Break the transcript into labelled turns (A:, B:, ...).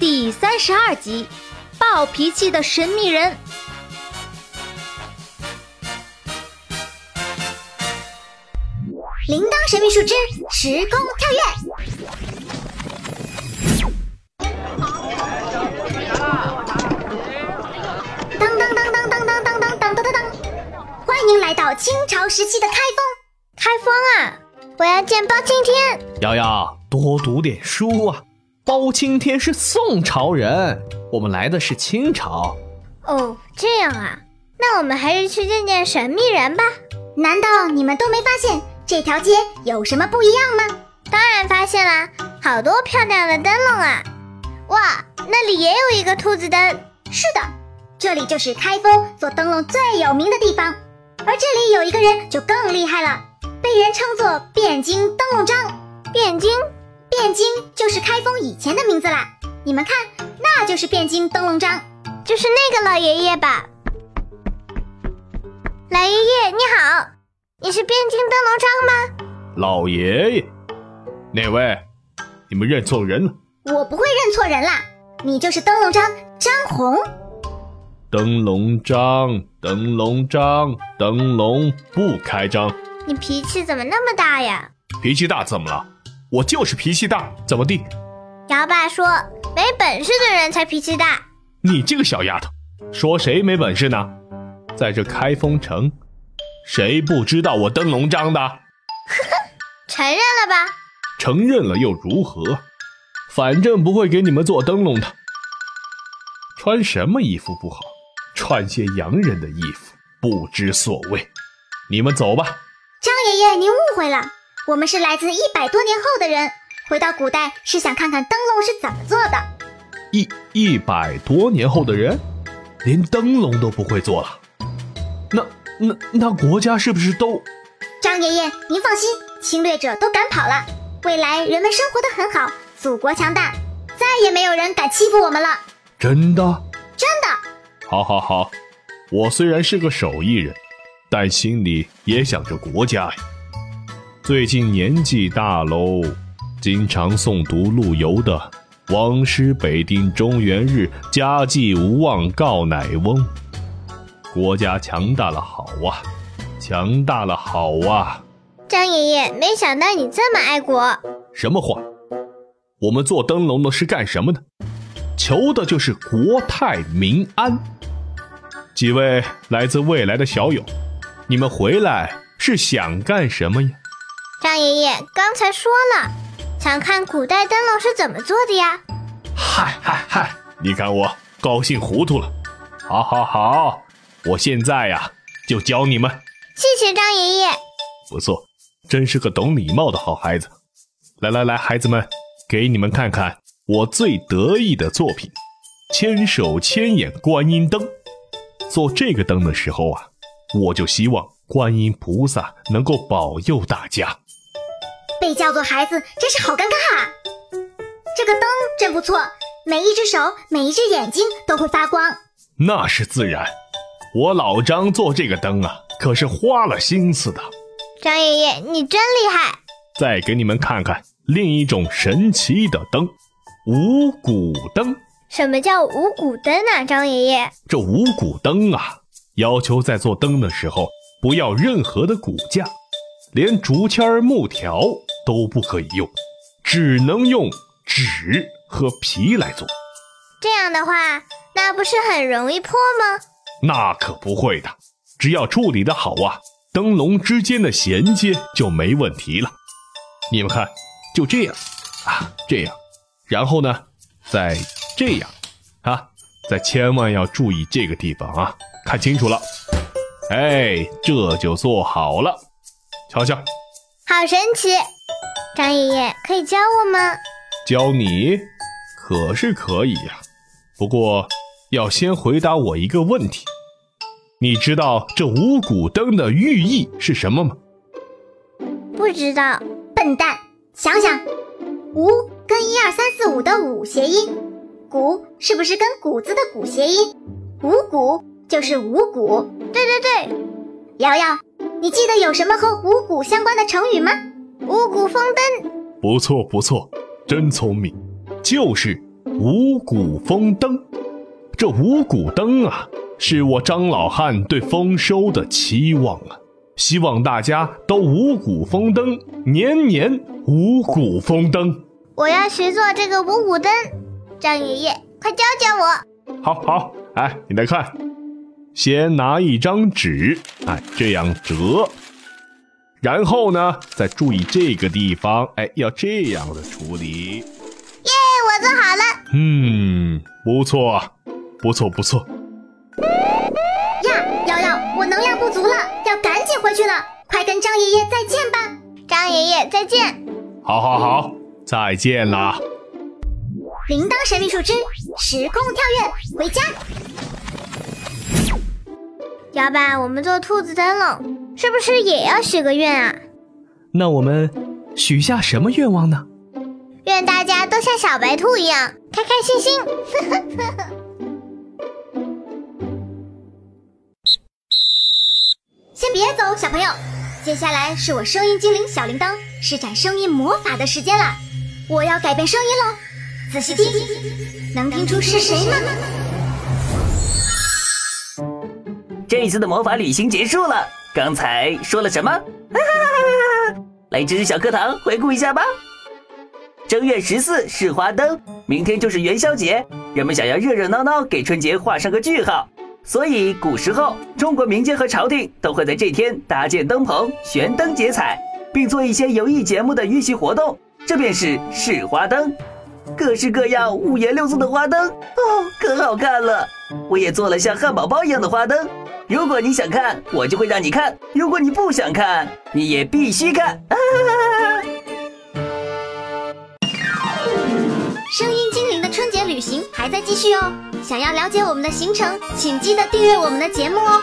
A: 第三十二集：暴脾气的神秘人。
B: 铃铛神秘树之时空跳跃。当当当当当当当当当当当当！欢迎来到清朝时期的开封。
A: 开封啊！我要见包青天。
C: 瑶瑶，多读点书啊！包青天是宋朝人，我们来的是清朝。
A: 哦，这样啊，那我们还是去见见神秘人吧。
B: 难道你们都没发现这条街有什么不一样吗？
A: 当然发现啦，好多漂亮的灯笼啊！哇，那里也有一个兔子灯。
B: 是的，这里就是开封做灯笼最有名的地方。而这里有一个人就更厉害了，被人称作汴京灯笼张。
A: 汴京。
B: 汴京就是开封以前的名字啦，你们看，那就是汴京灯笼张，
A: 就是那个老爷爷吧？老爷爷你好，你是汴京灯笼张吗？
C: 老爷爷，哪位？你们认错人了。
B: 我不会认错人啦，你就是灯笼张张红。
C: 灯笼张，灯笼张，灯笼不开张。
A: 你脾气怎么那么大呀？
C: 脾气大怎么了？我就是脾气大，怎么地？
A: 姚爸说：“没本事的人才脾气大。”
C: 你这个小丫头，说谁没本事呢？在这开封城，谁不知道我灯笼张的？呵
A: 呵，承认了吧？
C: 承认了又如何？反正不会给你们做灯笼的。穿什么衣服不好？穿些洋人的衣服，不知所谓。你们走吧。
B: 张爷爷，您误会了。我们是来自一百多年后的人，回到古代是想看看灯笼是怎么做的。
C: 一一百多年后的人，连灯笼都不会做了。那那那国家是不是都？
B: 张爷爷，您放心，侵略者都赶跑了，未来人们生活的很好，祖国强大，再也没有人敢欺负我们了。
C: 真的？
B: 真的。
C: 好，好，好。我虽然是个手艺人，但心里也想着国家呀。最近年纪大喽，经常诵读陆游的“王师北定中原日，家祭无忘告乃翁”。国家强大了，好啊，强大了，好啊！
A: 张爷爷，没想到你这么爱国。
C: 什么话？我们做灯笼的是干什么的？求的就是国泰民安。几位来自未来的小友，你们回来是想干什么呀？
A: 张爷爷刚才说了，想看古代灯笼是怎么做的呀？
C: 嗨嗨嗨！你看我高兴糊涂了。好，好，好，我现在呀就教你们。
A: 谢谢张爷爷。
C: 不错，真是个懂礼貌的好孩子。来来来，孩子们，给你们看看我最得意的作品——千手千眼观音灯。做这个灯的时候啊，我就希望观音菩萨能够保佑大家。
B: 被叫做孩子，真是好尴尬啊！这个灯真不错，每一只手、每一只眼睛都会发光。
C: 那是自然，我老张做这个灯啊，可是花了心思的。
A: 张爷爷，你真厉害！
C: 再给你们看看另一种神奇的灯——五谷灯。
A: 什么叫五谷灯啊，张爷爷？
C: 这五谷灯啊，要求在做灯的时候不要任何的骨架。连竹签木条都不可以用，只能用纸和皮来做。
A: 这样的话，那不是很容易破吗？
C: 那可不会的，只要处理的好啊，灯笼之间的衔接就没问题了。你们看，就这样啊，这样，然后呢，再这样啊，再千万要注意这个地方啊，看清楚了，哎，这就做好了。瞧瞧，
A: 好神奇！张爷爷可以教我吗？
C: 教你可是可以呀，不过要先回答我一个问题：你知道这五谷灯的寓意是什么吗？
A: 不知道，
B: 笨蛋！想想，五跟一二三四五的五谐音，谷是不是跟谷子的谷谐音？五谷就是五谷。
A: 对对对，
B: 瑶瑶。你记得有什么和五谷相关的成语吗？
A: 五谷丰登。
C: 不错不错，真聪明，就是五谷丰登。这五谷登啊，是我张老汉对丰收的期望啊，希望大家都五谷丰登，年年五谷丰登。
A: 我要学做这个五谷灯，张爷爷，快教教我。
C: 好好，哎，你来看，先拿一张纸，哎，这样折，然后呢，再注意这个地方，哎，要这样的处理。
A: 耶，我做好了。
C: 嗯，不错，不错，不错。
B: 呀，瑶瑶，我能量不足了，要赶紧回去了，快跟张爷爷再见吧。
A: 张爷爷再见。
C: 好，好，好，再见啦。
B: 铃铛神秘树枝，时空跳跃，回家。
A: 摇摆，我们做兔子灯笼，是不是也要许个愿啊？
D: 那我们许下什么愿望呢？
A: 愿大家都像小白兔一样开开心心。
B: 先别走，小朋友，接下来是我声音精灵小铃铛施展声音魔法的时间了。我要改变声音喽，仔细听，能听出是谁吗？
E: 这一次的魔法旅行结束了，刚才说了什么？来知识小课堂回顾一下吧。正月十四是花灯，明天就是元宵节，人们想要热热闹闹给春节画上个句号，所以古时候中国民间和朝廷都会在这天搭建灯棚、悬灯结彩，并做一些游艺节目的预习活动，这便是试花灯。各式各样、五颜六色的花灯哦，可好看了！我也做了像汉堡包一样的花灯。如果你想看，我就会让你看；如果你不想看，你也必须看。
B: 声音精灵的春节旅行还在继续哦！想要了解我们的行程，请记得订阅我们的节目哦。